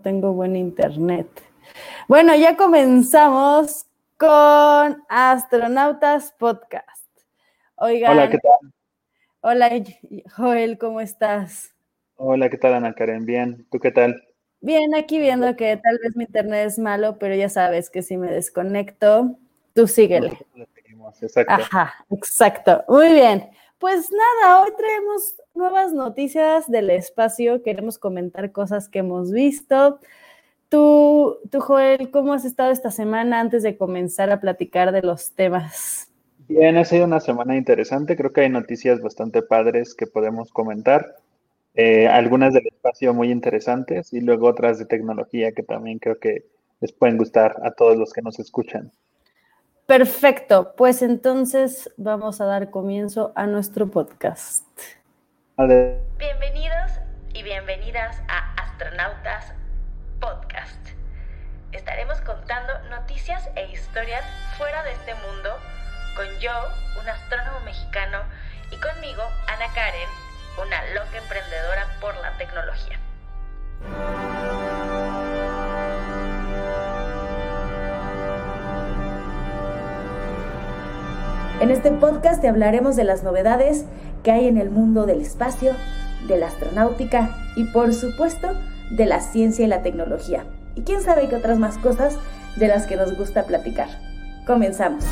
no tengo buen internet. Bueno, ya comenzamos con Astronautas Podcast. Oigan. Hola, ¿qué tal? Hola, Joel, ¿cómo estás? Hola, ¿qué tal, Ana Karen? Bien, ¿tú qué tal? Bien, aquí viendo que tal vez mi internet es malo, pero ya sabes que si me desconecto, tú síguele. Exacto. Ajá, exacto. Muy bien. Pues nada, hoy traemos nuevas noticias del espacio. Queremos comentar cosas que hemos visto. Tú, tú, Joel, ¿cómo has estado esta semana antes de comenzar a platicar de los temas? Bien, ha sido una semana interesante. Creo que hay noticias bastante padres que podemos comentar. Eh, algunas del espacio muy interesantes y luego otras de tecnología que también creo que les pueden gustar a todos los que nos escuchan. Perfecto, pues entonces vamos a dar comienzo a nuestro podcast. Bienvenidos y bienvenidas a Astronautas Podcast. Estaremos contando noticias e historias fuera de este mundo con yo, un astrónomo mexicano, y conmigo, Ana Karen, una loca emprendedora por la tecnología. En este podcast te hablaremos de las novedades que hay en el mundo del espacio, de la astronáutica y por supuesto de la ciencia y la tecnología. Y quién sabe qué otras más cosas de las que nos gusta platicar. Comenzamos.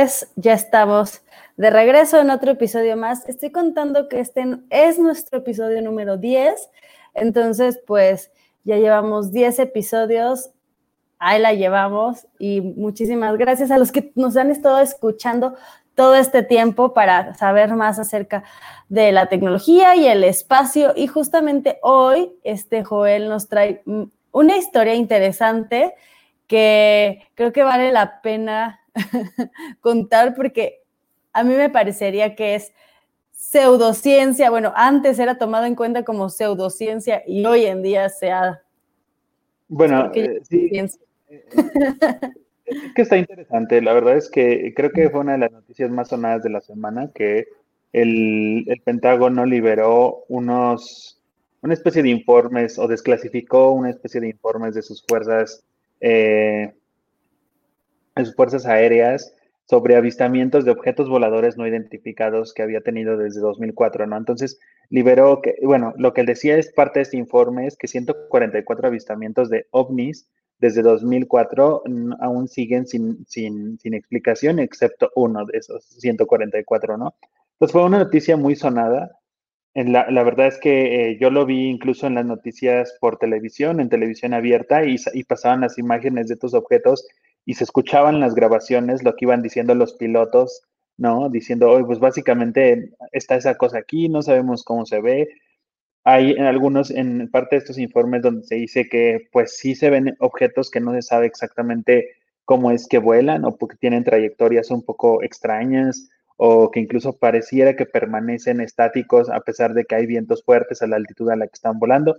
Pues ya estamos de regreso en otro episodio más. Estoy contando que este es nuestro episodio número 10. Entonces, pues ya llevamos 10 episodios. Ahí la llevamos y muchísimas gracias a los que nos han estado escuchando todo este tiempo para saber más acerca de la tecnología y el espacio. Y justamente hoy, este Joel nos trae una historia interesante que creo que vale la pena contar porque a mí me parecería que es pseudociencia, bueno, antes era tomado en cuenta como pseudociencia y hoy en día se ha... Bueno, eh, sí, es que está interesante, la verdad es que creo que fue una de las noticias más sonadas de la semana que el, Pentágono liberó unos, una especie de informes o desclasificó una especie de informes de sus fuerzas eh, en sus fuerzas aéreas sobre avistamientos de objetos voladores no identificados que había tenido desde 2004, ¿no? Entonces, liberó bueno, lo que él decía es parte de este informe es que 144 avistamientos de ovnis desde 2004 aún siguen sin, sin, sin explicación, excepto uno de esos 144, ¿no? Entonces fue una noticia muy sonada. La, la verdad es que eh, yo lo vi incluso en las noticias por televisión, en televisión abierta, y, y pasaban las imágenes de estos objetos y se escuchaban las grabaciones lo que iban diciendo los pilotos, ¿no? Diciendo, oye, pues básicamente está esa cosa aquí, no sabemos cómo se ve. Hay en algunos, en parte de estos informes donde se dice que pues sí se ven objetos que no se sabe exactamente cómo es que vuelan o porque tienen trayectorias un poco extrañas o que incluso pareciera que permanecen estáticos a pesar de que hay vientos fuertes a la altitud a la que están volando.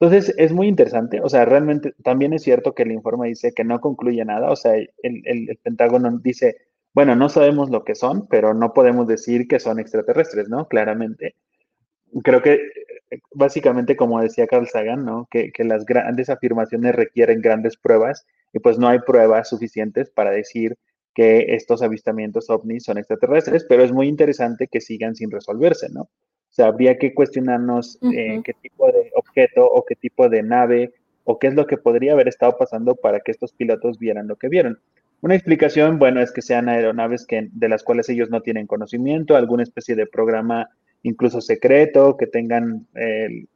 Entonces, es muy interesante, o sea, realmente también es cierto que el informe dice que no concluye nada, o sea, el, Pentágono dice, bueno, no sabemos lo que son, pero no podemos decir que son extraterrestres, ¿no? Claramente. Creo que eh, básicamente, como decía Carl Sagan, ¿no? Que, que las grandes afirmaciones requieren grandes pruebas y pues no hay pruebas suficientes para decir que estos avistamientos ovnis son extraterrestres, pero es muy interesante que sigan sin resolverse, ¿no? O sea, habría que cuestionarnos eh, qué tipo de objeto o qué tipo de nave o qué es lo que podría haber estado pasando para que estos pilotos vieran lo que vieron. Una explicación, bueno, es que sean aeronaves que, de las cuales ellos no tienen conocimiento, alguna especie de programa incluso secreto, que tengan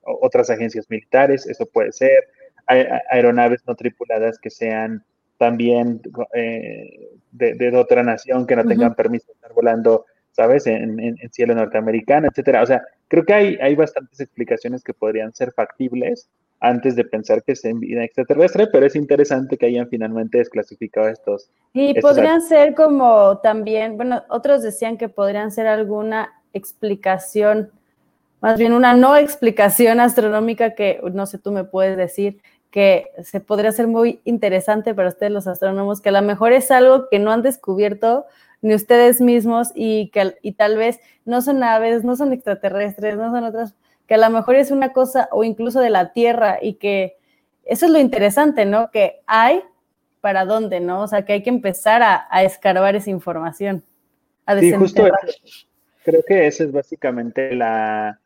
otras agencias militares, eso puede ser. aeronaves no tripuladas que sean también eh, de, otra nación, que no tengan permiso de estar volando ¿sabes? En, cielo norteamericano, etcétera. O sea, creo que hay, hay bastantes explicaciones que podrían ser factibles antes de pensar que es en vida extraterrestre, pero es interesante que hayan finalmente desclasificado estos. Y podrían ser como también, bueno, otros decían que podrían ser alguna explicación más bien una no explicación astronómica que, no sé, tú me puedes decir que se podría ser muy interesante para ustedes los astrónomos, que a lo mejor es algo que no han descubierto ni ustedes mismos y que y tal vez no son aves, no son extraterrestres, no son otras, que a lo mejor es una cosa o incluso de la Tierra y que eso es lo interesante, ¿no? Que hay para dónde, ¿no? O sea, que hay que empezar a, a escarbar esa información. A sí, justo creo que eso es básicamente la,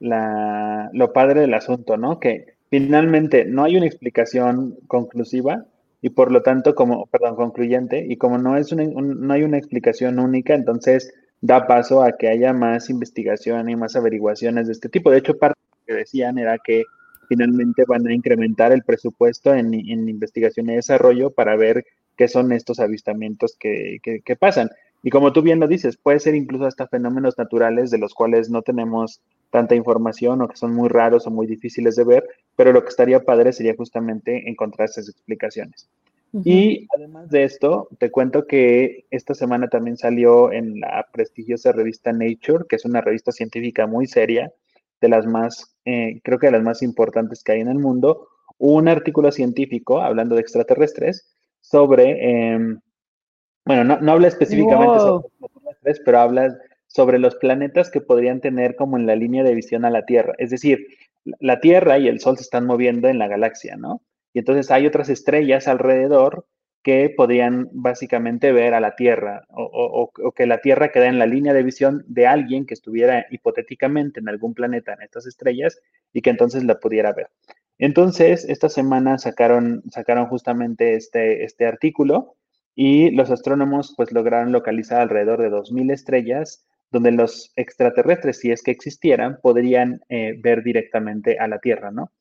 la, lo padre del asunto, ¿no? Que finalmente no hay una explicación conclusiva y por lo tanto, como, perdón, concluyente, y como no, es una, no hay una explicación única, entonces da paso a que haya más investigación y más averiguaciones de este tipo. De hecho, parte de lo que decían era que finalmente van a incrementar el presupuesto en, en investigación y desarrollo para ver qué son estos avistamientos que, que, que pasan. Y como tú bien lo dices, puede ser incluso hasta fenómenos naturales de los cuales no tenemos tanta información o que son muy raros o muy difíciles de ver, pero lo que estaría padre sería justamente encontrar esas explicaciones. Y además de esto, te cuento que esta semana también salió en la prestigiosa revista Nature, que es una revista científica muy seria, de las más, eh, creo que de las más importantes que hay en el mundo, un artículo científico hablando de extraterrestres sobre, em, bueno, no, habla específicamente sobre extraterrestres, pero habla sobre los planetas que podrían tener como en la línea de visión a la Tierra. Es decir, la Tierra y el Sol se están moviendo en la galaxia, ¿no? Y entonces hay otras estrellas alrededor que podrían básicamente ver a la Tierra o, que la Tierra queda en la línea de visión de alguien que estuviera hipotéticamente en algún planeta en estas estrellas y que entonces la pudiera ver. Entonces, esta semana sacaron, sacaron justamente este, este artículo y los astrónomos pues lograron localizar alrededor de 2.000 estrellas donde los extraterrestres, si es que existieran, podrían eh, ver directamente a la Tierra, ¿no?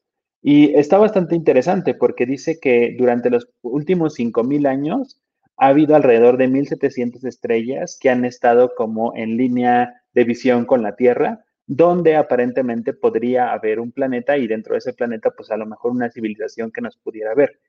Y está bastante interesante porque dice que durante los últimos 5.000 años ha habido alrededor de 1.700 estrellas que han estado como en línea de visión con la Tierra, donde aparentemente podría haber un planeta y dentro de ese planeta, pues a lo mejor una civilización que nos pudiera ver.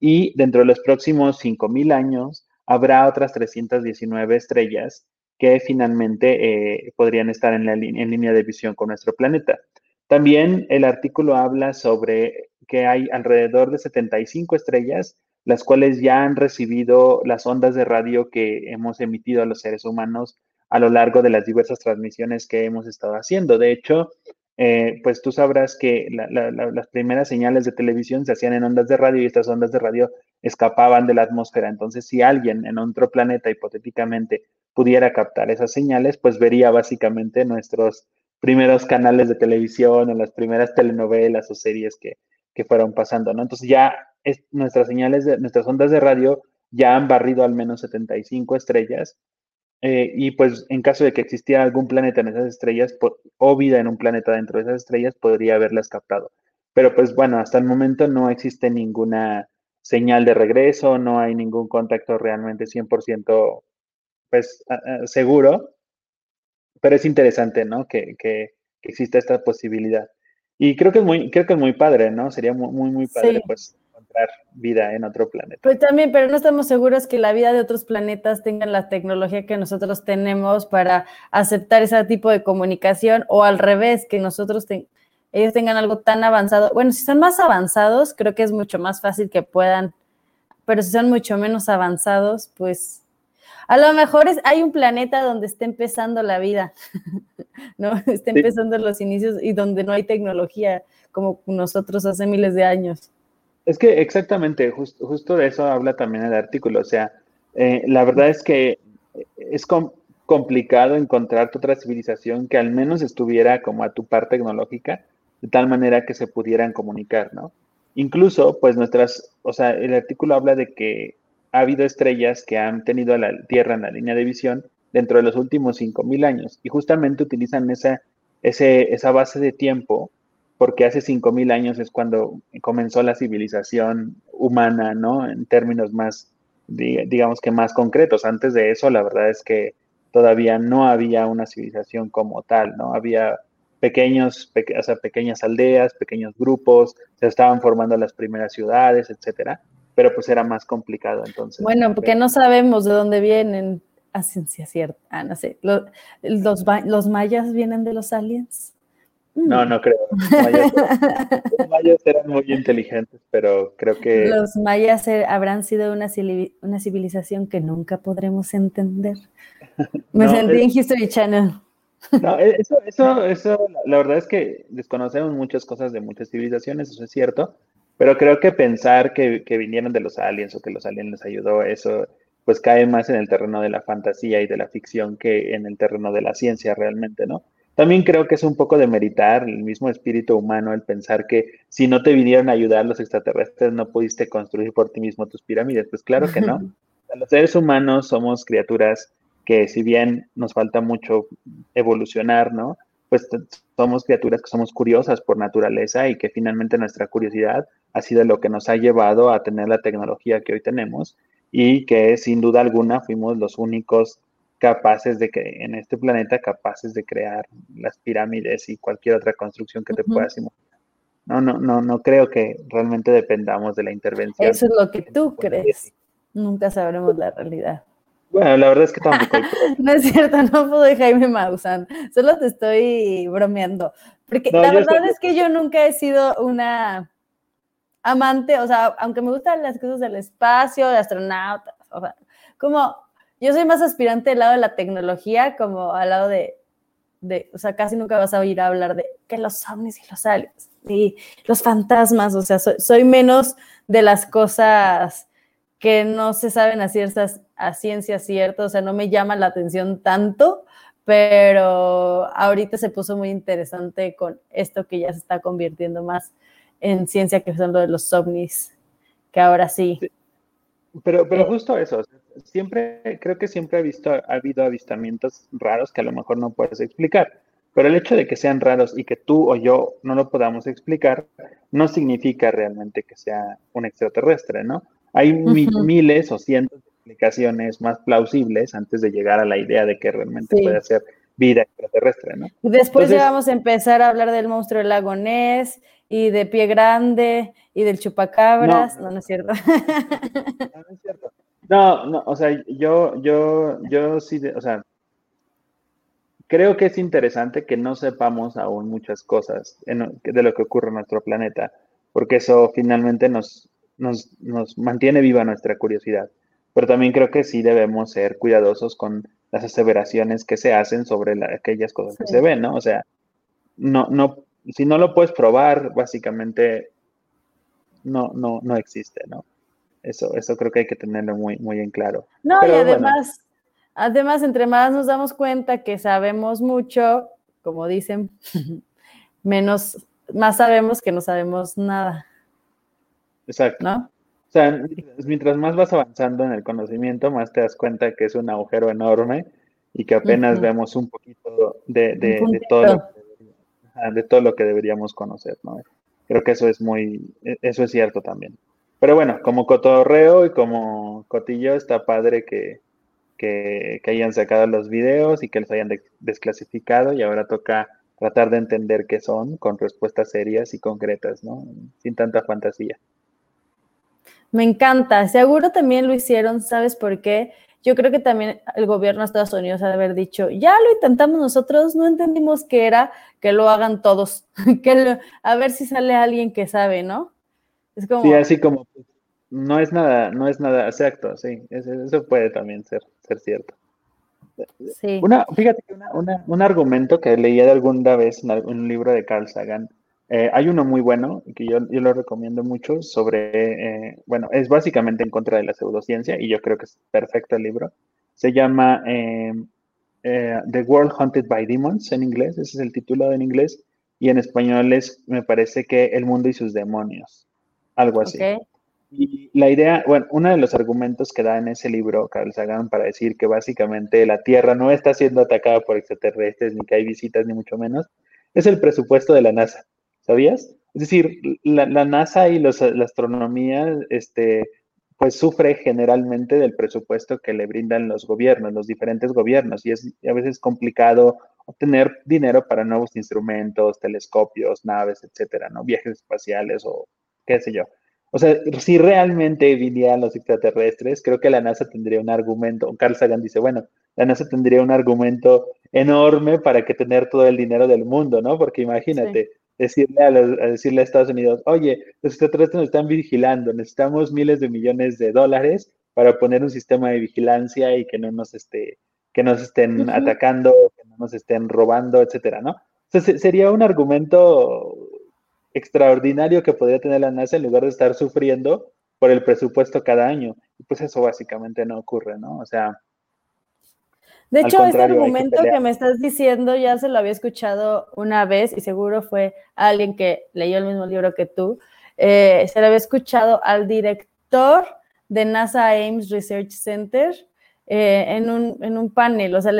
Y dentro de los próximos 5.000 años habrá otras 319 estrellas que finalmente eh, podrían estar en, la línea de visión con nuestro planeta. También el artículo habla sobre que hay alrededor de 75 estrellas, las cuales ya han recibido las ondas de radio que hemos emitido a los seres humanos a lo largo de las diversas transmisiones que hemos estado haciendo. De hecho, eh, pues tú sabrás que las primeras señales de televisión se hacían en ondas de radio y estas ondas de radio escapaban de la atmósfera. Entonces, si alguien en otro planeta hipotéticamente pudiera captar esas señales, pues vería básicamente nuestros primeros canales de televisión o las primeras telenovelas o series que, que fueron pasando, ¿no? Entonces ya nuestras señales, de, nuestras ondas de radio ya han barrido al menos 75 estrellas eh, y pues en caso de que existiera algún planeta en esas estrellas o vida en un planeta dentro de esas estrellas, podría haberlas captado. Pero pues bueno, hasta el momento no existe ninguna señal de regreso, no hay ningún contacto realmente 100% pues seguro, pero es interesante, ¿no? Que, que, exista esta posibilidad. Y creo que es muy, creo que es muy padre, ¿no? Sería muy, muy, padre, pues encontrar vida en otro planeta. Pues también, pero no estamos seguros que la vida de otros planetas tengan la tecnología que nosotros tenemos para aceptar ese tipo de comunicación o al revés, que nosotros ellos tengan algo tan avanzado. Bueno, si son más avanzados, creo que es mucho más fácil que puedan, pero si son mucho menos avanzados, pues a lo mejor es, hay un planeta donde está empezando la vida, ¿no? Está empezando los inicios y donde no hay tecnología como nosotros hace miles de años. Es que exactamente, justo de eso habla también el artículo. O sea, eh, la verdad es que es complicado encontrar otra civilización que al menos estuviera como a tu par tecnológica, de tal manera que se pudieran comunicar, ¿no? Incluso, pues nuestras, o sea, el artículo habla de que ha habido estrellas que han tenido a la Tierra en la línea de visión dentro de los últimos 5.000 años y justamente utilizan esa, ese, esa base de tiempo porque hace 5.000 años es cuando comenzó la civilización humana, ¿no? En términos más, digamos que más concretos. Antes de eso, la verdad es que todavía no había una civilización como tal, ¿no? Había pequeños, o sea, pequeñas aldeas, pequeños grupos, se estaban formando las primeras ciudades, etcétera, pero pues era más complicado entonces. Bueno, porque no sabemos de dónde vienen a ciencia cierta, ah, no sé, los, los mayas vienen de los aliens. No, no creo. Los mayas, eran muy inteligentes, pero creo que... Los mayas er, habrán sido una, una civilización que nunca podremos entender. Me sentí en History Channel. No, e, eso, eso, eso, la verdad es que desconocemos muchas cosas de muchas civilizaciones, eso es cierto, pero creo que pensar que, que vinieron de los aliens o que los aliens les ayudó, eso pues cae más en el terreno de la fantasía y de la ficción que en el terreno de la ciencia realmente, ¿no? También creo que es un poco de meritar el mismo espíritu humano el pensar que si no te vinieron a ayudar los extraterrestres no pudiste construir por ti mismo tus pirámides. Pues claro que no. Los seres humanos somos criaturas que si bien nos falta mucho evolucionar, ¿no? Pues somos criaturas que somos curiosas por naturaleza y que finalmente nuestra curiosidad ha sido lo que nos ha llevado a tener la tecnología que hoy tenemos y que sin duda alguna fuimos los únicos capaces de que en este planeta capaces de crear las pirámides y cualquier otra construcción que te puedas imaginar. No, no, no, no creo que realmente dependamos de la intervención. Eso es lo que tú crees. Nunca sabremos la realidad. Bueno, la verdad es que tampoco. no es cierto, no puedo de Jaime Maussan. Solo te estoy bromeando. Porque la verdad es que yo nunca he sido una amante, o sea, aunque me gustan las cosas del espacio, de astronautas, o sea, como yo soy más aspirante del lado de la tecnología, como al lado de, de, o sea, casi nunca vas a oír hablar de que los ovnis y los aliens y los fantasmas, o sea, soy, menos de las cosas que no se saben a, ciertas, a ciencia cierta, o sea, no me llama la atención tanto, pero ahorita se puso muy interesante con esto que ya se está convirtiendo más en ciencia, que son lo de los ovnis, que ahora sí. Pero, pero eh, justo eso, siempre, creo que siempre ha, visto, ha habido avistamientos raros que a lo mejor no puedes explicar. Pero el hecho de que sean raros y que tú o yo no lo podamos explicar, no significa realmente que sea un extraterrestre, ¿no? Hay miles o cientos de explicaciones más plausibles antes de llegar a la idea de que realmente puede ser vida extraterrestre, ¿no? Después ya vamos a empezar a hablar del monstruo del lago Ness y de Pie Grande y del Chupacabras. No, no, es cierto. No, no es cierto. No, no, o sea, yo, yo, yo sí, o sea, creo que es interesante que no sepamos aún muchas cosas de lo que ocurre en nuestro planeta, porque eso finalmente nos, nos, nos mantiene viva nuestra curiosidad. Pero también creo que sí debemos ser cuidadosos con las aseveraciones que se hacen sobre aquellas cosas que se ven, ¿no? O sea, no, no, si no lo puedes probar, básicamente no, no, no existe, ¿no? Eso, eso creo que hay que tenerlo muy, muy en claro. No, y además, además, entre más nos damos cuenta que sabemos mucho, como dicen, menos, más sabemos que no sabemos nada. Exacto. ¿No? O sea, mientras más vas avanzando en el conocimiento, más te das cuenta que es un agujero enorme y que apenas vemos un poquito de, de, todo lo que, de todo lo que deberíamos conocer, ¿no? Creo que eso es muy, e, eso es cierto también. Pero bueno, como cotorreo y como cotillo, está padre que, que, hayan sacado los videos y que los hayan desclasificado y ahora toca tratar de entender qué son con respuestas serias y concretas, ¿no? Sin tanta fantasía. Me encanta. Seguro también lo hicieron, ¿sabes por qué? Yo creo que también el gobierno de Estados Unidos ha de haber dicho, ya lo intentamos nosotros, no entendimos qué era, que lo hagan todos, que a ver si sale alguien que sabe, ¿no? Sí, así como no es nada, no es nada exacto, sí, eso puede también ser, ser cierto. Sí. Una, fíjate que un argumento que leía de alguna vez en un libro de Carl Sagan, eh, hay uno muy bueno que yo, yo lo recomiendo mucho sobre, eh, bueno, es básicamente en contra de la pseudociencia y yo creo que es perfecto el libro. Se llama em, eh, The World Haunted by Demons en inglés, ese es el título en inglés, y en español es, me parece que El mundo y sus demonios algo así. Y la idea, bueno, uno de los argumentos que da en ese libro Carl Sagan para decir que básicamente la Tierra no está siendo atacada por extraterrestres, ni que hay visitas, ni mucho menos, es el presupuesto de la NASA. ¿Sabías? Es decir, la, NASA y los, la astronomía, este, pues sufre generalmente del presupuesto que le brindan los gobiernos, los diferentes gobiernos, y es a veces complicado obtener dinero para nuevos instrumentos, telescopios, naves, etcétera, ¿no? Viajes espaciales o qué sé yo. O sea, si realmente vinieran los extraterrestres, creo que la NASA tendría un argumento, Carl Sagan dice, bueno, la NASA tendría un argumento enorme para que tener todo el dinero del mundo, ¿no? Porque imagínate, decirle a, decirle a Estados Unidos, oye, los extraterrestres nos están vigilando, necesitamos miles de millones de dólares para poner un sistema de vigilancia y que no nos esté, que nos estén atacando, que no nos estén robando, etcétera, ¿no? Entonces sería un argumento extraordinario que podría tener la NASA en lugar de estar sufriendo por el presupuesto cada año. Y pues eso básicamente no ocurre, ¿no? O sea. De hecho, este argumento que, me estás diciendo ya se lo había escuchado una vez y seguro fue alguien que leyó el mismo libro que tú. Eh, se lo había escuchado al director de NASA Ames Research Center eh, en, un, en, un, panel, o sea,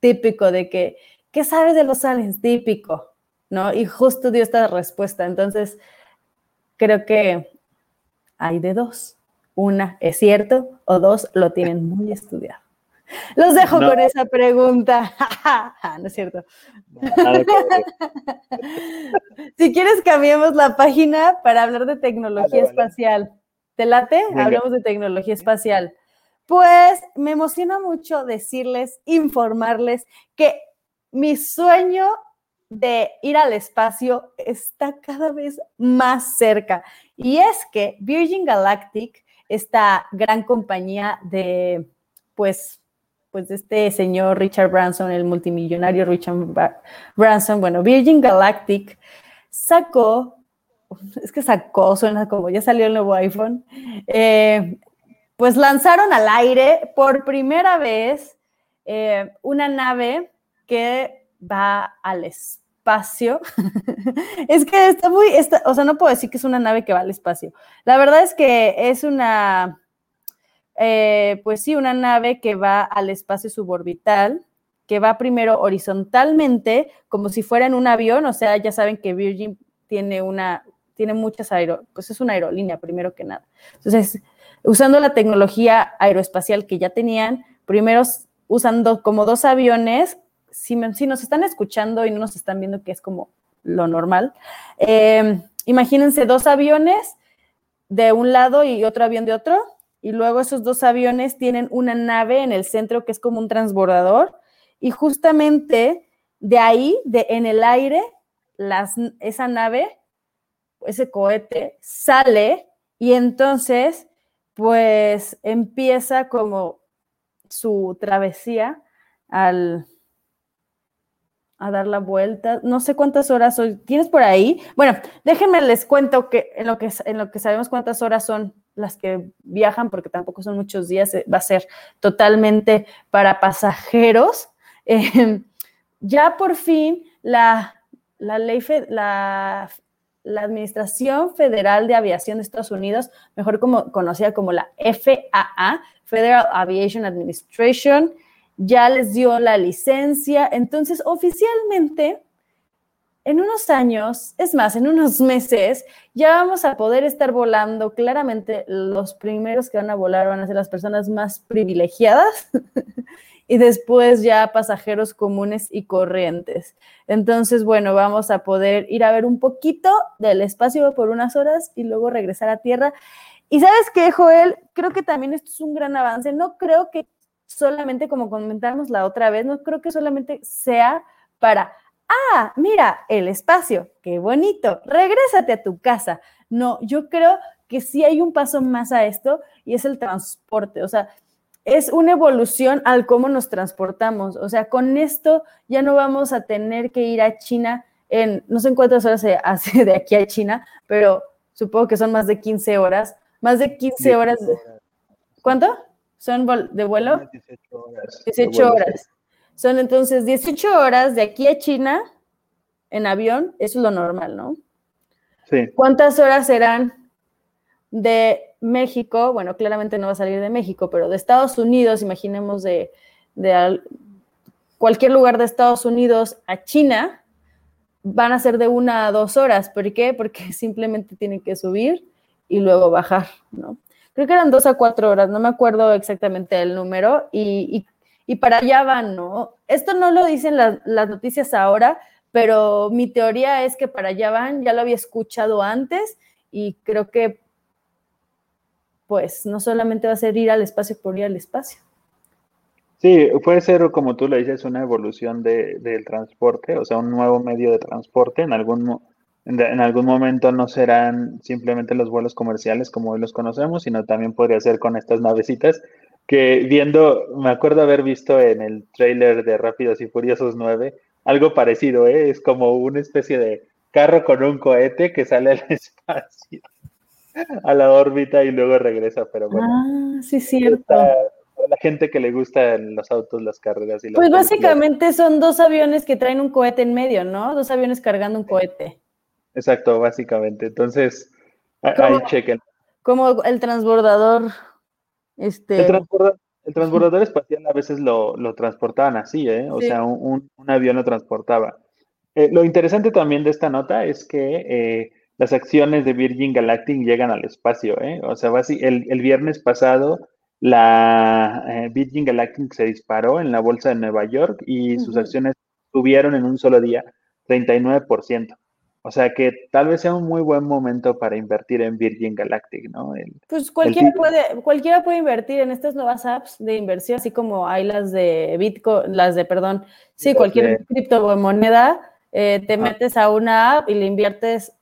típico de que, ¿qué sabes de los aliens? Típico, ¿no? Y justo dio esta respuesta. Entonces, creo que hay de dos. Una es cierto o dos lo tienen muy estudiado. Los dejo con esa pregunta. no es cierto. si quieres, cambiemos la página para hablar de tecnología espacial. ¿Te late? Hablamos de tecnología espacial. Pues me emociona mucho decirles, informarles que mi sueño de ir al espacio está cada vez más cerca. Y es que Virgin Galactic, esta gran compañía de, pues, pues este señor Richard Branson, el multimillonario Richard Branson, bueno, Virgin Galactic sacó, es que sacó, suena como ya salió el nuevo iPhone, eh, pues lanzaron al aire por primera vez eh, una nave que va al espacio. es que está muy, o sea, no puedo decir que es una nave que va al espacio. La verdad es que es una, eh, pues sí, una nave que va al espacio suborbital, que va primero horizontalmente, como si fuera en un avión, o sea, ya saben que Virgin tiene una, tiene muchas aero, pues es una aerolínea primero que nada. Entonces, usando la tecnología aeroespacial que ya tenían, primero usando como dos aviones si, nos están escuchando y no nos están viendo, que es como lo normal, eh, imagínense dos aviones de un lado y otro avión de otro, y luego esos dos aviones tienen una nave en el centro que es como un transbordador, y justamente de ahí, de, en el aire, esa nave, ese cohete, sale y entonces, pues empieza como su travesía al, a dar la vuelta. No sé cuántas horas hoy. ¿Tienes por ahí? Bueno, déjenme les cuento que en lo que, en lo que sabemos cuántas horas son las que viajan, porque tampoco son muchos días, eh, va a ser totalmente para pasajeros. Em, ya por fin la, la ley, la, la Administración Federal de Aviación de Estados Unidos, mejor como, conocida como la FAA, Federal Aviation Administration, ya les dio la licencia. Entonces, oficialmente, en unos años, es más, en unos meses, ya vamos a poder estar volando. Claramente, los primeros que van a volar van a ser las personas más privilegiadas y después ya pasajeros comunes y corrientes. Entonces, bueno, vamos a poder ir a ver un poquito del espacio por unas horas y luego regresar a tierra. Y sabes qué, Joel, creo que también esto es un gran avance. No creo que solamente como comentamos la otra vez, no creo que solamente sea para, ah, mira, el espacio, qué bonito, regrésate a tu casa. No, yo creo que sí hay un paso más a esto y es el transporte, o sea, es una evolución al cómo nos transportamos, o sea, con esto ya no vamos a tener que ir a China en, no sé en cuántas horas se hace de aquí a China, pero supongo que son más de 15 horas, más de 15 horas. ¿Cuánto? ¿Son de vuelo? 18 horas. 18 horas. Son entonces 18 horas de aquí a China en avión, eso es lo normal, ¿no? Sí. ¿Cuántas horas serán de México? Bueno, claramente no va a salir de México, pero de Estados Unidos, imaginemos de, de cualquier lugar de Estados Unidos a China, van a ser de una a dos horas. ¿Por qué? Porque simplemente tienen que subir y luego bajar, ¿no? creo que eran dos a cuatro horas, no me acuerdo exactamente el número, y, para allá van, ¿no? Esto no lo dicen las, noticias ahora, pero mi teoría es que para allá van, ya lo había escuchado antes, y creo que, pues, no solamente va a ser ir al espacio por ir al espacio. Sí, puede ser, como tú le dices, una evolución de, del transporte, o sea, un nuevo medio de transporte. En algún, en algún momento no serán simplemente los vuelos comerciales como hoy los conocemos, sino también podría ser con estas navecitas que viendo, me acuerdo haber visto en el trailer de Rápidos y Furiosos 9, algo parecido, ¿eh? es como una especie de carro con un cohete que sale al espacio, a la órbita y luego regresa, pero bueno. Ah, sí, cierto. la gente que le gustan los autos, las carreras y Pues básicamente son dos aviones que traen un cohete en medio, ¿no? Dos aviones cargando un cohete. Exacto, básicamente. Entonces, ahí chequen. Como el transbordador este... El, transbordador, espacial a veces lo, transportaban así, ¿eh? O sea, un, avión lo transportaba. Eh, lo interesante también de esta nota es que eh, las acciones de Virgin Galactic llegan al espacio, ¿eh? O sea, el, el viernes pasado la eh, Virgin Galactic se disparó en la bolsa de Nueva York y sus acciones subieron en un solo día 39%. O sea que tal vez sea un muy buen momento para invertir en Virgin Galactic, ¿no? pues cualquiera puede, cualquiera puede invertir en estas nuevas apps de inversión, así como hay las de Bitcoin, las de, perdón, sí, cualquier criptomoneda, eh, te metes a una app y le inviertes,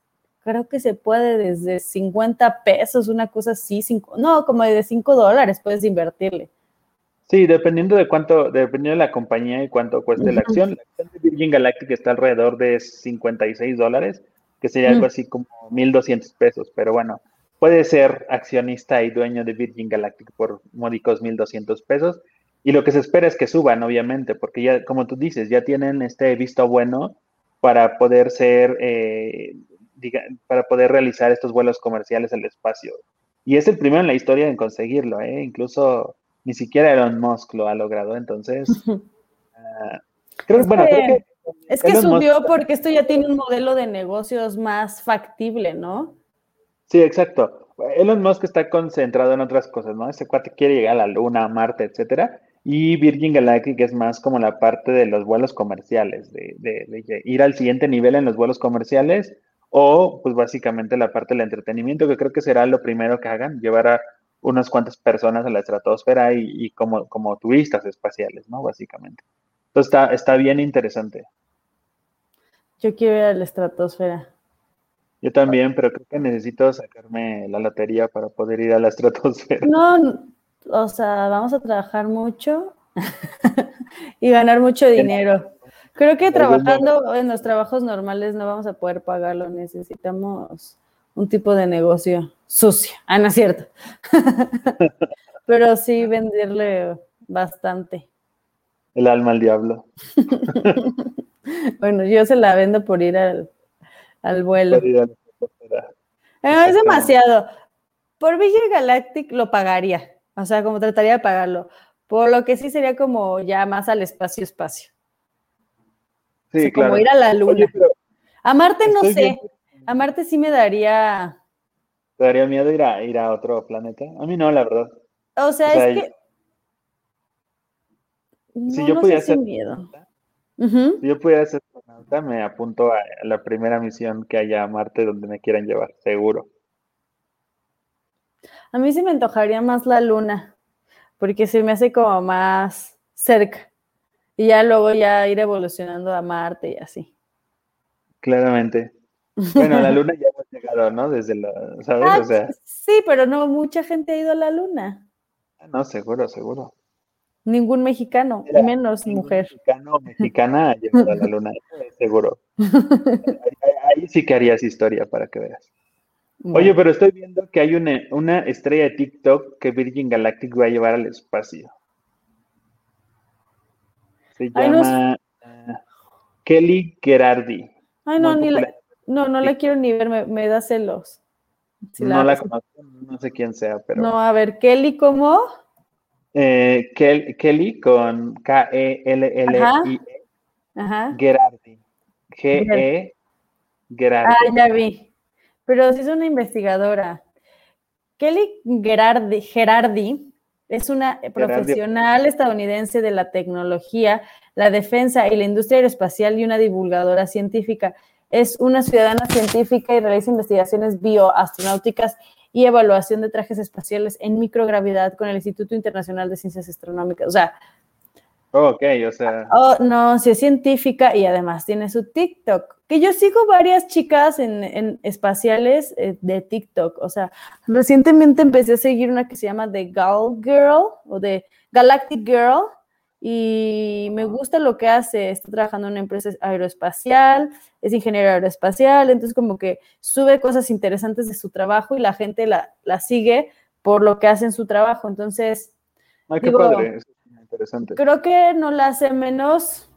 creo que se puede desde 50 pesos, una cosa así, cinco, no, como de 5 dólares puedes invertirle. Sí, dependiendo de cuánto, dependiendo de la compañía y cuánto cueste la acción. La acción de Virgin Galactic está alrededor de 56 dólares, que sería algo así como 1.200 pesos. Pero bueno, puede ser accionista y dueño de Virgin Galactic por módicos 1.200 pesos. Y lo que se espera es que suban, obviamente, porque ya, como tú dices, ya tienen este visto bueno para poder ser, eh, para poder realizar estos vuelos comerciales al espacio. Y es el primero en la historia en conseguirlo, ¿eh? Incluso ni siquiera Elon Musk lo ha logrado, entonces... Ah, creo, es bueno, que, creo que... Es que subió porque esto ya tiene un modelo de negocios más factible, ¿no? Sí, exacto. Elon Musk está concentrado en otras cosas, ¿no? Ese cuate quiere llegar a la Luna, a Marte, etcétera. Y Virgin Galactic es más como la parte de los vuelos comerciales, de, de, ir al siguiente nivel en los vuelos comerciales o pues básicamente la parte del entretenimiento, que creo que será lo primero que hagan, llevar a unas cuantas personas a la estratosfera y, como, como turistas espaciales, ¿no? Básicamente. Entonces está, está bien interesante. Yo quiero ir a la estratosfera. Yo también, pero creo que necesito sacarme la lotería para poder ir a la estratosfera. No, o sea, vamos a trabajar mucho y ganar mucho dinero. Creo que trabajando en los trabajos normales no vamos a poder pagarlo, necesitamos un tipo de negocio sucio. Ah, no es cierto. Pero sí venderle bastante. El alma al diablo. bueno, yo se la vendo por ir al, vuelo. Eh, es demasiado. Por Villa Galactic lo pagaría. O sea, como trataría de pagarlo. Por lo que sí sería como ya más al espacio, espacio. Sí, claro. Como ir a la luna. a Marte no sé. Marte sí me daría. ¿Te daría miedo ir a, ir a otro planeta? A mí no, la verdad. O sea, es que. si yo pudiera hacer. miedo. Si yo pudiera ser astronauta, me apunto a la primera misión que haya a Marte donde me quieran llevar, seguro. A mí sí me antojaría más la luna, porque se me hace como más cerca. Y ya luego ya ir evolucionando a Marte y así. Claramente. Bueno, a la luna ya hemos llegado, ¿no? Desde la, ¿sabes? Ah, o sea, sí, pero no mucha gente ha ido a la luna. Ah, no, seguro, seguro. Ningún mexicano, y menos mujer. Mexicano o mexicana ha llegado a la luna, seguro. Ahí, sí que harías historia para que veas. Oye, pero estoy viendo que hay una, una estrella de TikTok que Virgin Galactic va a llevar al espacio. Se llama ah, Kelly Gerardi. Ay, no, ni la, no, no la quiero ni ver, me, da celos. no la, conozco, no sé quién sea, pero. No, a ver, Kelly, ¿cómo? Eh, Kelly con K-E-L-L-I-E. Ajá. Gerardi. G-E. Gerardi. Ah, ya vi. Pero sí es una investigadora. Kelly Gerardi, Gerardi es una profesional estadounidense de la tecnología, la defensa y la industria aeroespacial y una divulgadora científica. Es una ciudadana científica y realiza investigaciones bioastronáuticas y evaluación de trajes espaciales en microgravidad con el Instituto Internacional de Ciencias Astronómicas. O sea, Oh, ok, o sea. Oh, no, sí es científica y además tiene su TikTok. Que yo sigo varias chicas en, espaciales eh, de TikTok. O sea, recientemente empecé a seguir una que se llama The Gal Girl o de Galactic Girl y me gusta lo que hace. Está trabajando en una empresa aeroespacial, es ingeniero aeroespacial, entonces como que sube cosas interesantes de su trabajo y la gente la, la sigue por lo que hace en su trabajo. Entonces, Ay, qué padre, es interesante. Creo que no la hace menos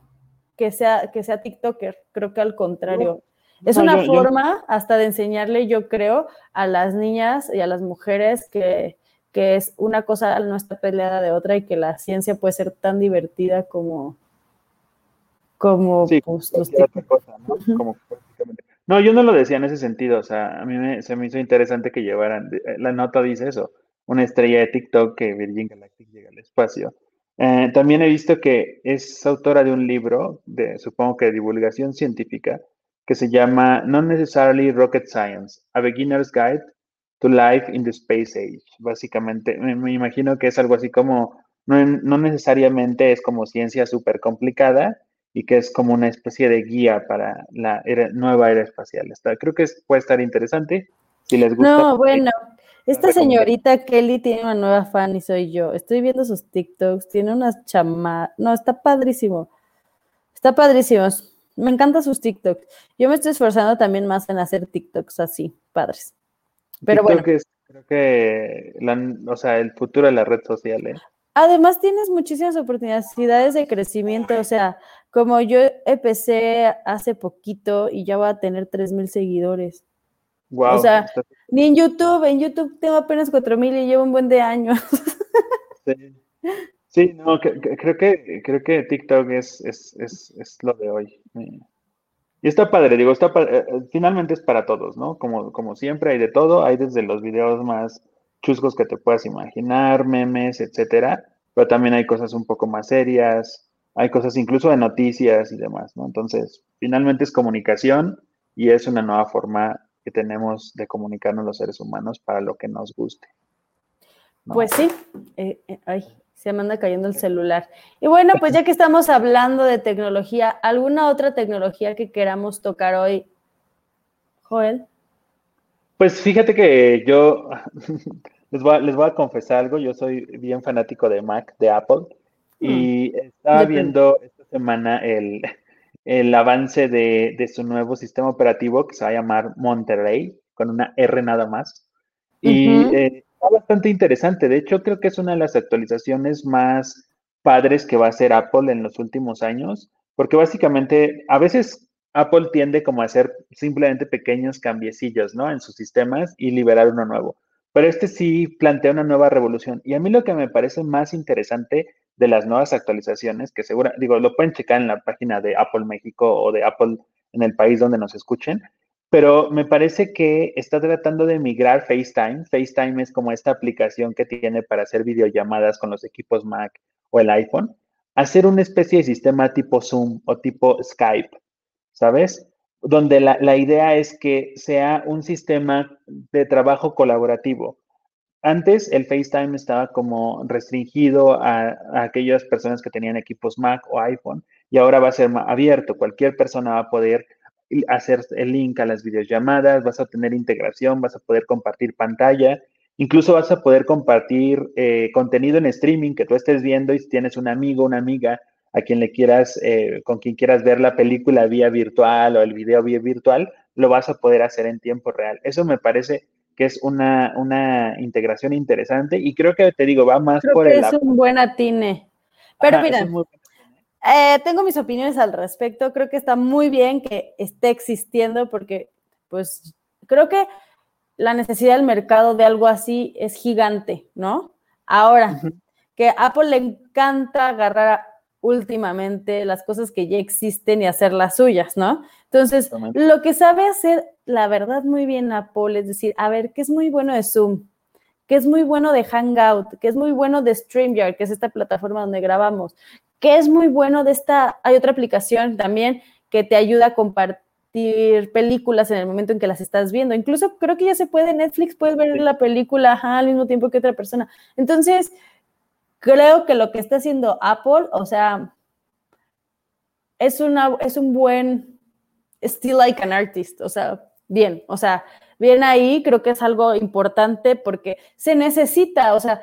que sea, que sea TikToker, creo que al contrario. es una forma hasta de enseñarle, yo creo, a las niñas y a las mujeres que, que es una cosa no está peleada de otra y que la ciencia puede ser tan divertida como como sí, pues, cosa, ¿no? como no, yo no lo decía en ese sentido, o sea, a mí me, se me hizo interesante que llevaran, eh, la nota dice eso, una estrella de TikTok que Virgin Galactic llega al espacio. Eh, también he visto que es autora de un libro, de, supongo que de divulgación científica, que se llama Not Necessarily Rocket Science, A Beginner's Guide to Life in the Space Age. Básicamente, me, imagino que es algo así como, no, no necesariamente es como ciencia súper complicada, y que es como una especie de guía para la nueva era espacial. Está, creo que puede estar interesante. Si les gusta. No, bueno, esta señorita Kelly tiene una nueva fan y soy yo. Estoy viendo sus TikToks, tiene unas chamas. No, está padrísimo. Está padrísimo. Me encantan sus TikToks. Yo me estoy esforzando también más en hacer TikToks así, padres. Pero bueno. Es, creo que, o sea, el futuro de la red social, ¿eh? Además, tienes muchísimas oportunidades de crecimiento. O sea, como yo empecé hace poquito y ya voy a tener 3,000 seguidores. Wow, o sea, ni en YouTube, en YouTube tengo apenas 4,000 y llevo un buen de años. Sí, no, creo que creo que TikTok es, es, es, es lo de hoy. Y está padre, digo, está eh, eh, finalmente es para todos, ¿no? Como, como siempre hay de todo, hay desde los videos más chuscos que te puedas imaginar, memes, etcétera, pero también hay cosas un poco más serias, hay cosas incluso de noticias y demás, ¿no? Entonces, finalmente es comunicación y es una nueva forma que tenemos de comunicarnos los seres humanos para lo que nos guste. Pues sí, eh, eh, ay, se me anda cayendo el celular. Y bueno, pues ya que estamos hablando de tecnología, ¿alguna otra tecnología que queramos tocar hoy, Joel? Pues fíjate que yo les voy, a, les voy a confesar algo, yo soy bien fanático de Mac, de Apple, y mm. estaba viendo esta semana el, el avance de, de, su nuevo sistema operativo que se va a llamar Monterrey, con una R nada más. Y eh, está bastante interesante. De hecho, creo que es una de las actualizaciones más padres que va a hacer Apple en los últimos años, porque básicamente a veces Apple tiende como a hacer simplemente pequeños cambiecillos, ¿no? En sus sistemas y liberar uno nuevo. Pero este sí plantea una nueva revolución. Y a mí lo que me parece más interesante de las nuevas actualizaciones, que seguro, digo, lo pueden checar en la página de Apple México o de Apple en el país donde nos escuchen, pero me parece que está tratando de migrar FaceTime. FaceTime es como esta aplicación que tiene para hacer videollamadas con los equipos Mac o el iPhone, hacer una especie de sistema tipo Zoom o tipo Skype ¿sabes? Donde la, idea es que sea un sistema de trabajo colaborativo. Antes el FaceTime estaba como restringido a, aquellas personas que tenían equipos Mac o iPhone y ahora va a ser abierto. Cualquier persona va a poder hacer el link a las videollamadas, vas a tener integración, vas a poder compartir pantalla, incluso vas a poder compartir eh, contenido en streaming que tú estés viendo y si tienes un amigo, una amiga a quien le quieras, eh, con quien quieras ver la película vía virtual o el video vía virtual, lo vas a poder hacer en tiempo real. Eso me parece que es una, una integración interesante y creo que te digo, va más por el... Es un buen atine. Pero mira, eh, tengo mis opiniones al respecto. Creo que está muy bien que esté existiendo porque, pues, creo que la necesidad del mercado de algo así es gigante, ¿no? Ahora, que Apple le encanta agarrar últimamente las cosas que ya existen y hacer las suyas, ¿no? Entonces, lo que sabe hacer, la verdad, muy bien Apple es decir, a ver, ¿qué es muy bueno de Zoom? ¿Qué es muy bueno de Hangout? ¿Qué es muy bueno de StreamYard, que es esta plataforma donde grabamos? ¿Qué es muy bueno de esta? Hay otra aplicación también que te ayuda a compartir películas en el momento en que las estás viendo. Incluso creo que ya se puede, Netflix puedes ver la película al mismo tiempo que otra persona. Entonces, creo que lo que está haciendo Apple, o sea, es, una, es un buen, still like an artist, o sea, bien, o sea, bien ahí, creo que es algo importante porque se necesita, o sea,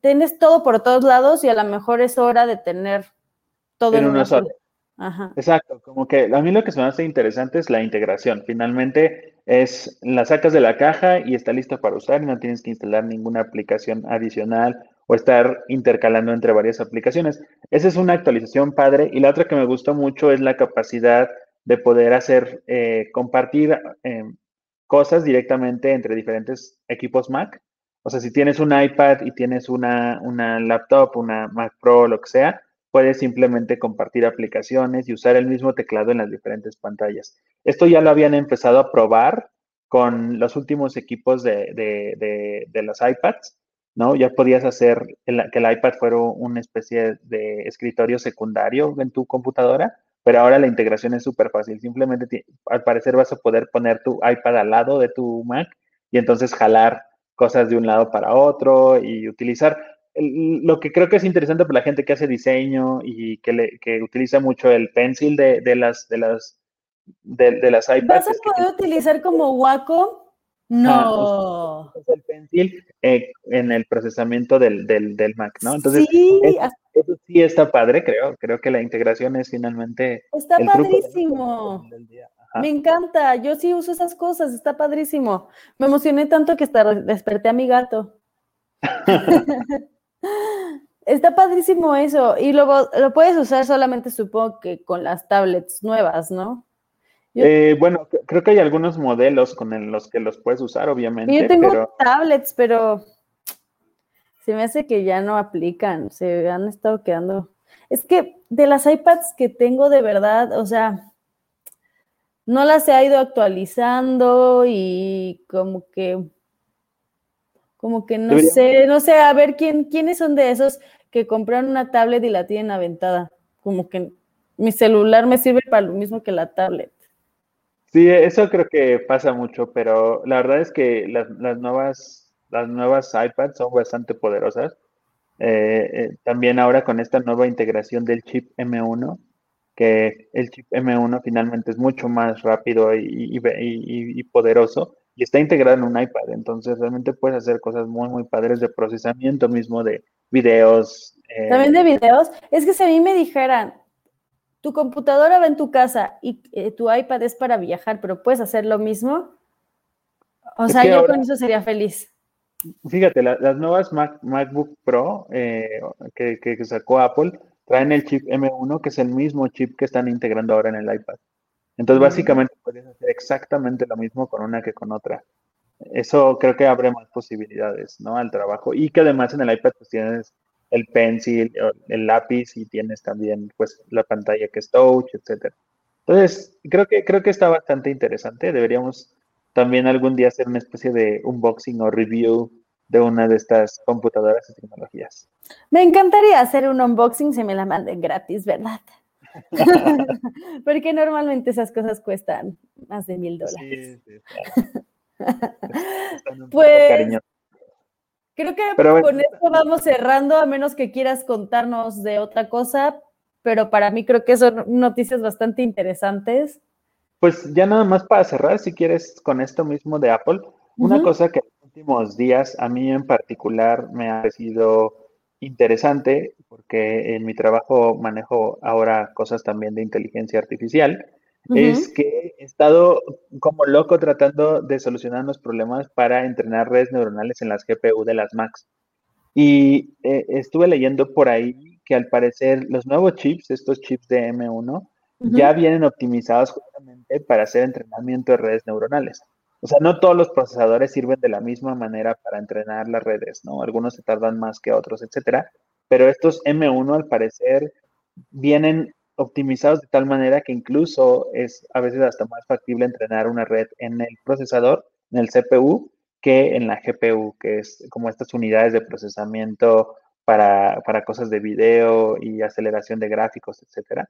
tienes todo por todos lados y a lo mejor es hora de tener todo en, una sola. Exacto, como que a mí lo que se me hace interesante es la integración. Finalmente es la sacas de la caja y está listo para usar y no tienes que instalar ninguna aplicación adicional o estar intercalando entre varias aplicaciones. Esa es una actualización padre y la otra que me gustó mucho es la capacidad de poder hacer, eh, compartir em, cosas directamente entre diferentes equipos Mac. O sea, si tienes un iPad y tienes una, una laptop, una Mac Pro, lo que sea, puedes simplemente compartir aplicaciones y usar el mismo teclado en las diferentes pantallas. Esto ya lo habían empezado a probar con los últimos equipos de, de, de, los iPads, ¿no? Ya podías hacer que el iPad fuera una especie de escritorio secundario en tu computadora, pero ahora la integración es súper fácil. Simplemente, al parecer, vas a poder poner tu iPad al lado de tu Mac y entonces jalar cosas de un lado para otro y utilizar lo que creo que es interesante para la gente que hace diseño y que, le, que utiliza mucho el pencil de, de las de las de, las iPads. ¿Vas a poder utilizar como Wacom? No. el pencil eh, en el procesamiento del, del, del, Mac, ¿no? Entonces, sí, eso, sí está padre, creo. Creo que la integración es finalmente. Está padrísimo. Me encanta. Yo sí uso esas cosas. Está padrísimo. Me emocioné tanto que hasta desperté a mi gato. Está padrísimo eso. Y luego lo puedes usar solamente, supongo que con las tablets nuevas, ¿no? Eh, bueno, creo que hay algunos modelos con los que los puedes usar, obviamente. Yo tengo tablets, pero se me hace que ya no aplican. Se han estado quedando. Es que de las iPads que tengo de verdad, o sea, no las he ido actualizando y como que como que no sé, no sé, a ver quién, quiénes son de esos que compraron una tablet y la tienen aventada. Como que mi celular me sirve para lo mismo que la tablet. Sí, eso creo que pasa mucho, pero la verdad es que las, nuevas, las nuevas iPads son bastante poderosas. Eh, eh, también ahora con esta nueva integración del chip M1, que el chip M1 finalmente es mucho más rápido y poderoso y está integrado en un iPad, entonces realmente puedes hacer cosas muy, muy padres de procesamiento mismo de videos. Eh, También de videos. Es que si a mí me dijeran, tu computadora va en tu casa y eh, tu iPad es para viajar, pero puedes hacer lo mismo, o sea, yo con eso sería feliz. Fíjate, las nuevas MacBook Pro eh, que, que sacó Apple traen el chip M1, que es el mismo chip que están integrando ahora en el iPad. Entonces, básicamente puedes hacer exactamente lo mismo con una que con otra. Eso creo que abre más posibilidades, ¿no? Al trabajo. Y que además en el iPad pues tienes el pencil, el lápiz y tienes también pues la pantalla que es touch, etcétera. Entonces, creo que, creo que está bastante interesante. Deberíamos también algún día hacer una especie de unboxing o review de una de estas computadoras y tecnologías. Me encantaría hacer un unboxing si me la manden gratis, ¿verdad? Porque normalmente esas cosas cuestan más de mil dólares. pues creo que con esto vamos cerrando, a menos que quieras contarnos de otra cosa, pero para mí creo que son noticias bastante interesantes. Pues ya nada más para cerrar, si quieres, con esto mismo de Apple, una cosa que últimos días a mí en particular me ha parecido interesante porque en mi trabajo manejo ahora cosas también de inteligencia artificial, es que he estado como loco tratando de solucionar los problemas para entrenar redes neuronales en las GPU de las Macs. Y eh, estuve leyendo por ahí que al parecer los nuevos chips, estos chips de M1, ya vienen optimizados justamente para hacer entrenamiento de redes neuronales. O sea, no todos los procesadores sirven de la misma manera para entrenar las redes, ¿no? Algunos se tardan más que otros, etcétera. Pero estos M1 al parecer vienen optimizados de tal manera que incluso es a veces hasta más factible entrenar una red en el procesador, en el CPU, que en la GPU, que es como estas unidades de procesamiento para, para cosas de video y aceleración de gráficos, etcétera.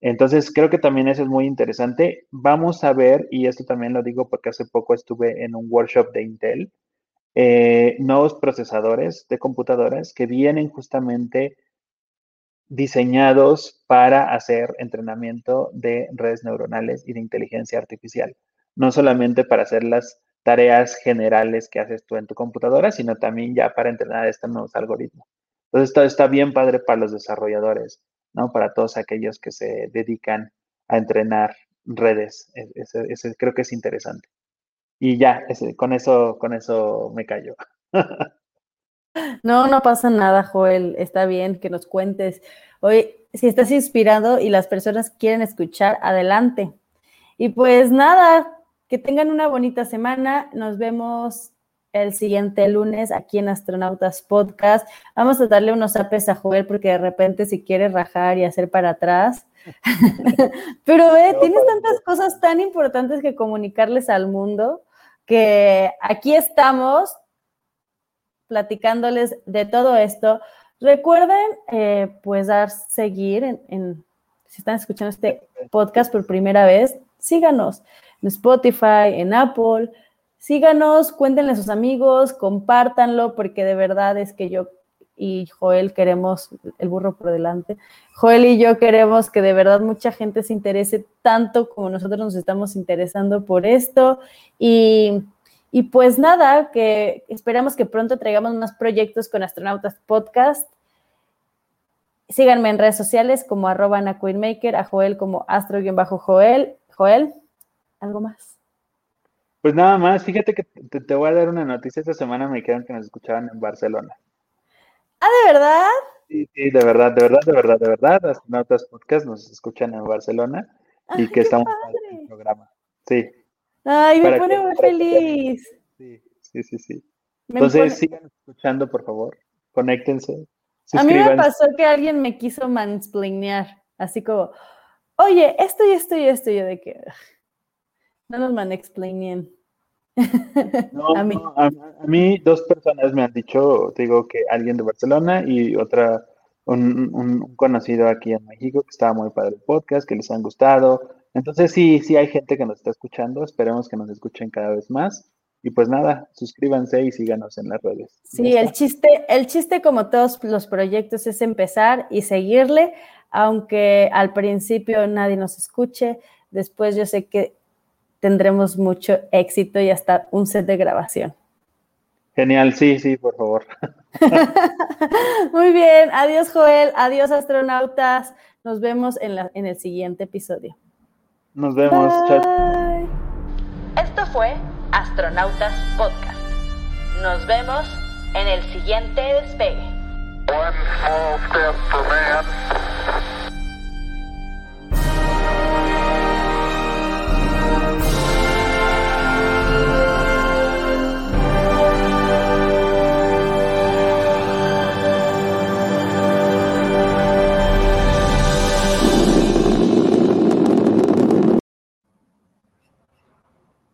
Entonces, creo que también eso es muy interesante. Vamos a ver, y esto también lo digo porque hace poco estuve en un workshop de Intel, eh, nuevos procesadores de computadoras que vienen justamente diseñados para hacer entrenamiento de redes neuronales y de inteligencia artificial. No solamente para hacer las tareas generales que haces tú en tu computadora, sino también ya para entrenar estos nuevos algoritmos. Entonces, esto está bien padre para los desarrolladores, ¿no? Para todos aquellos que se dedican a entrenar redes. Ese, creo que es interesante. Y ya, con eso, con eso me callo. No, no pasa nada, Joel. Está bien que nos cuentes. Hoy, si estás inspirado y las personas quieren escuchar, adelante. Y pues nada, que tengan una bonita semana. Nos vemos el siguiente lunes aquí en Astronautas Podcast. Vamos a darle unos apes a Joel porque de repente si quiere rajar y hacer para atrás. Pero ve, tienes tantas cosas tan importantes que comunicarles al mundo que aquí estamos platicándoles de todo esto. Recuerden, eh, pues, dar seguir en, si están escuchando este podcast por primera vez, síganos en Spotify, en Apple, síganos, cuéntenle a sus amigos, compártanlo, porque de verdad es que yo y Joel queremos, el burro por delante, Joel y yo queremos que de verdad mucha gente se interese tanto como nosotros nos estamos interesando por esto. Y, y pues nada, que esperamos que pronto traigamos más proyectos con Astronautas Podcast. Síganme en redes sociales como arroba a a Joel como astro-joel. Joel, ¿algo más? Pues nada más, fíjate que te, voy a dar una noticia. Esta semana me dijeron que nos escuchaban en Barcelona. ¿Ah, de verdad? Sí, sí, de verdad, de verdad, de verdad, de verdad. Astronautas Podcast nos escuchan en Barcelona y que estamos en el programa. Sí. Ay, me pone muy feliz. Sí, sí, sí, sí. Entonces sigan escuchando, por favor. Conéctense. A mí me pasó que alguien me quiso mansplainear, así como, oye, esto y esto y esto, y yo de que no nos mansplainen. No, a, mí. a, mí dos personas me han dicho, digo que alguien de Barcelona y otra, un, un, conocido aquí en México que estaba muy padre el podcast, que les han gustado. Entonces sí, sí hay gente que nos está escuchando, esperemos que nos escuchen cada vez más. Y pues nada, suscríbanse y síganos en las redes. Sí, el chiste, el chiste como todos los proyectos es empezar y seguirle, aunque al principio nadie nos escuche, después yo sé que tendremos mucho éxito y hasta un set de grabación. Genial, sí, sí, por favor. Muy bien, adiós Joel, adiós astronautas, nos vemos en, la, en el siguiente episodio. Nos vemos, chao. Esto fue Astronautas Podcast. Nos vemos en el siguiente despegue.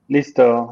Listo.